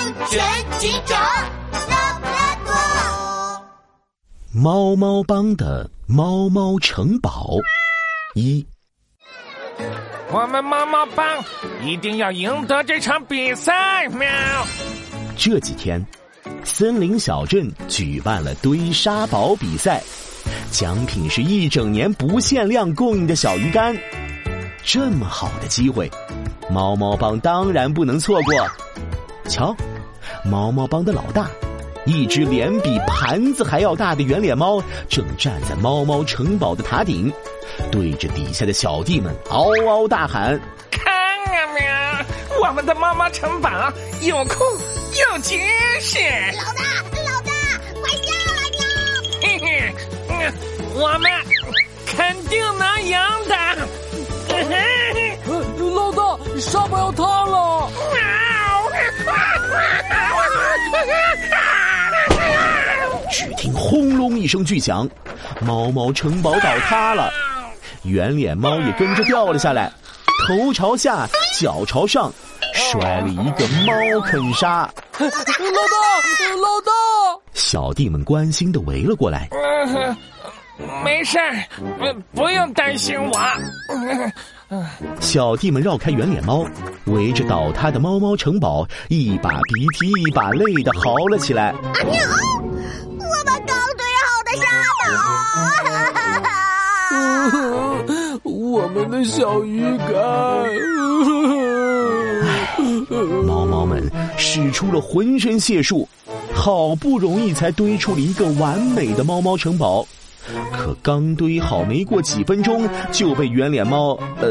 安全警长拉布拉多。猫猫帮的猫猫城堡一，我们猫猫帮一定要赢得这场比赛！喵。这几天，森林小镇举办了堆沙堡比赛，奖品是一整年不限量供应的小鱼干。这么好的机会，猫猫帮当然不能错过。瞧，猫猫帮的老大，一只脸比盘子还要大的圆脸猫，正站在猫猫城堡的塔顶，对着底下的小弟们嗷嗷大喊：“看啊，喵！我们的猫猫城堡有酷又结实！老大，老大，快下来呀！嘿嘿，嗯，我们肯定能赢的！嘿嘿呃，老大，沙堡要塌了！只听轰隆一声巨响，猫猫城堡倒塌了，圆脸猫也跟着掉了下来，头朝下，脚朝上，摔了一个猫啃沙。老大，老大！小弟们关心的围了过来。嗯，没事儿，不用担心我。小弟们绕开圆脸猫，围着倒塌的猫猫城堡，一把鼻涕一把泪的嚎了起来。啊喵！我们刚堆好的沙堡，我们的小鱼干。猫猫们使出了浑身解数，好不容易才堆出了一个完美的猫猫城堡。可刚堆好没过几分钟，就被圆脸猫呃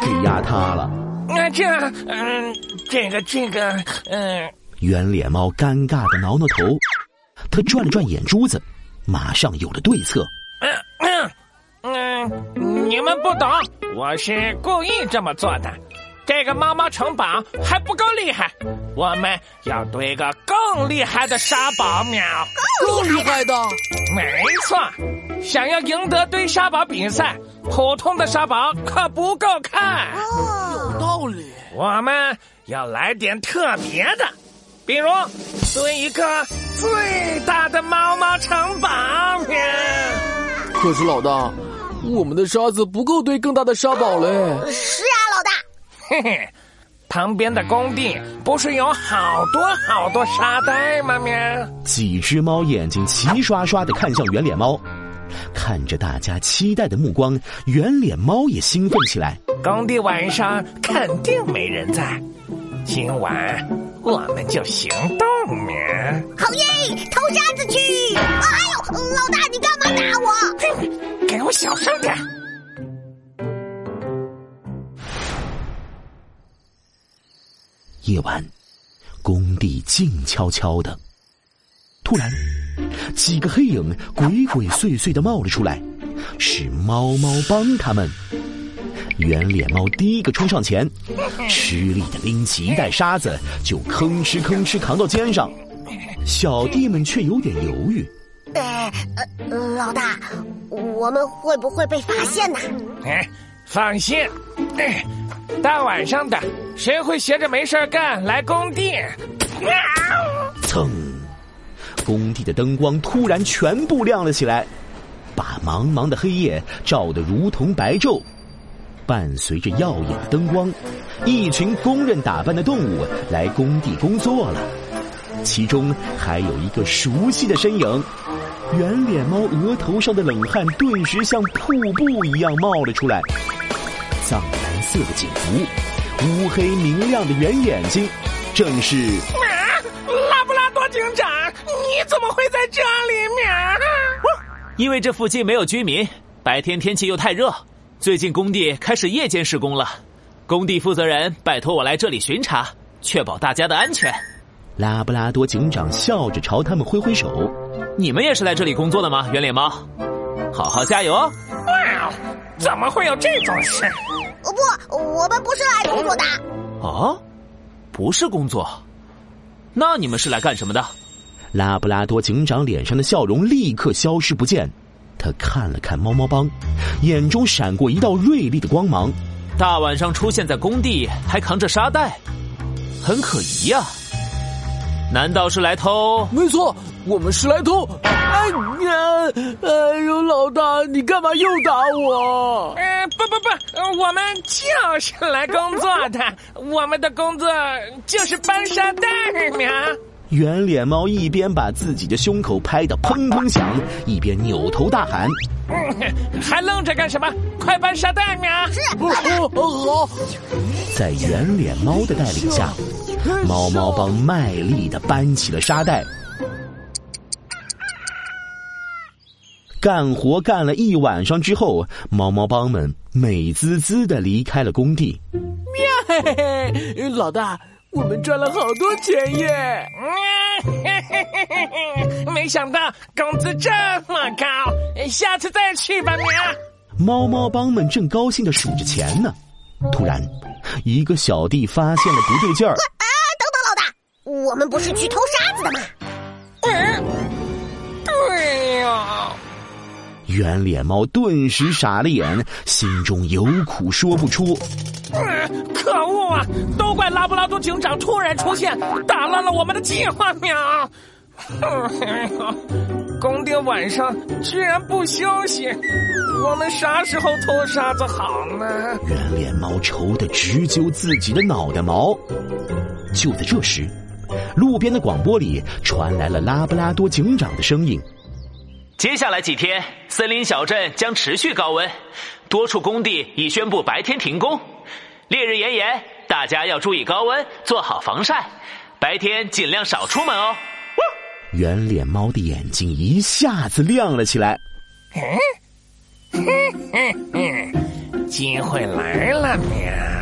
给压塌了。那这嗯，这个这个嗯，圆脸猫尴尬的挠挠头，他转了转眼珠子，马上有了对策。嗯嗯嗯，你们不懂，我是故意这么做的。这个猫猫城堡还不够厉害，我们要堆个更厉害的沙堡喵！更厉害的，没错，想要赢得堆沙堡比赛，普通的沙堡可不够看。有道理。我们要来点特别的，比如堆一个最大的猫猫城堡！可是老大，我们的沙子不够堆更大的沙堡嘞。是啊，老大。嘿嘿，旁边的工地不是有好多好多沙袋吗？喵！几只猫眼睛齐刷刷的看向圆脸猫，看着大家期待的目光，圆脸猫也兴奋起来。工地晚上肯定没人在，今晚我们就行动喵！好耶，偷沙子去！哎呦，老大，你干嘛打我？哼，给我小声点。晚，工地静悄悄的。突然，几个黑影鬼鬼祟祟的冒了出来，是猫猫帮他们。圆脸猫第一个冲上前，吃力的拎起一袋沙子，就吭哧吭哧扛到肩上。小弟们却有点犹豫。呃呃，老大，我们会不会被发现呢？哎，放心，哎，大晚上的，谁会闲着没事干来工地？噌！工地的灯光突然全部亮了起来，把茫茫的黑夜照得如同白昼。伴随着耀眼的灯光，一群公认打扮的动物来工地工作了，其中还有一个熟悉的身影。圆脸猫额头上的冷汗顿时像瀑布一样冒了出来，藏蓝色的警服，乌黑明亮的圆眼睛，正是啊！拉布拉多警长，你怎么会在这里面？因为这附近没有居民，白天天气又太热，最近工地开始夜间施工了。工地负责人拜托我来这里巡查，确保大家的安全。拉布拉多警长笑着朝他们挥挥手。你们也是来这里工作的吗？圆脸猫，好好加油哦！哇，怎么会有这种事？不，我们不是来工作的。啊，不是工作，那你们是来干什么的？拉布拉多警长脸上的笑容立刻消失不见，他看了看猫猫帮，眼中闪过一道锐利的光芒。大晚上出现在工地，还扛着沙袋，很可疑呀、难道是来偷？没错，我们是来偷。哎呀，哎呦，老大，你干嘛又打我？呃，不不不，我们就是来工作的，我们的工作就是搬沙袋喵。圆脸猫一边把自己的胸口拍得砰砰响，一边扭头大喊：“还愣着干什么？快搬沙袋呀！”是，好。在圆脸猫的带领下，猫猫帮卖力的搬起了沙袋。干活干了一晚上之后，猫猫帮们美滋滋的离开了工地。喵，嘿嘿嘿，老大。我们赚了好多钱耶！没想到工资这么高，下次再去吧，喵。猫猫帮们正高兴的数着钱呢，突然，一个小弟发现了不对劲儿。啊，等等，老大，我们不是去偷沙子的吗？圆脸猫顿时傻了眼，心中有苦说不出。可恶啊！都怪拉布拉多警长突然出现，打乱了我们的计划喵！工地晚上居然不休息，我们啥时候偷沙子好呢？圆脸猫愁得直揪自己的脑袋毛。就在这时，路边的广播里传来了拉布拉多警长的声音：“接下来几天，森林小镇将持续高温，多处工地已宣布白天停工。”烈日炎炎，大家要注意高温，做好防晒。白天尽量少出门哦。圆脸猫的眼睛一下子亮了起来。嗯，机会来了，喵！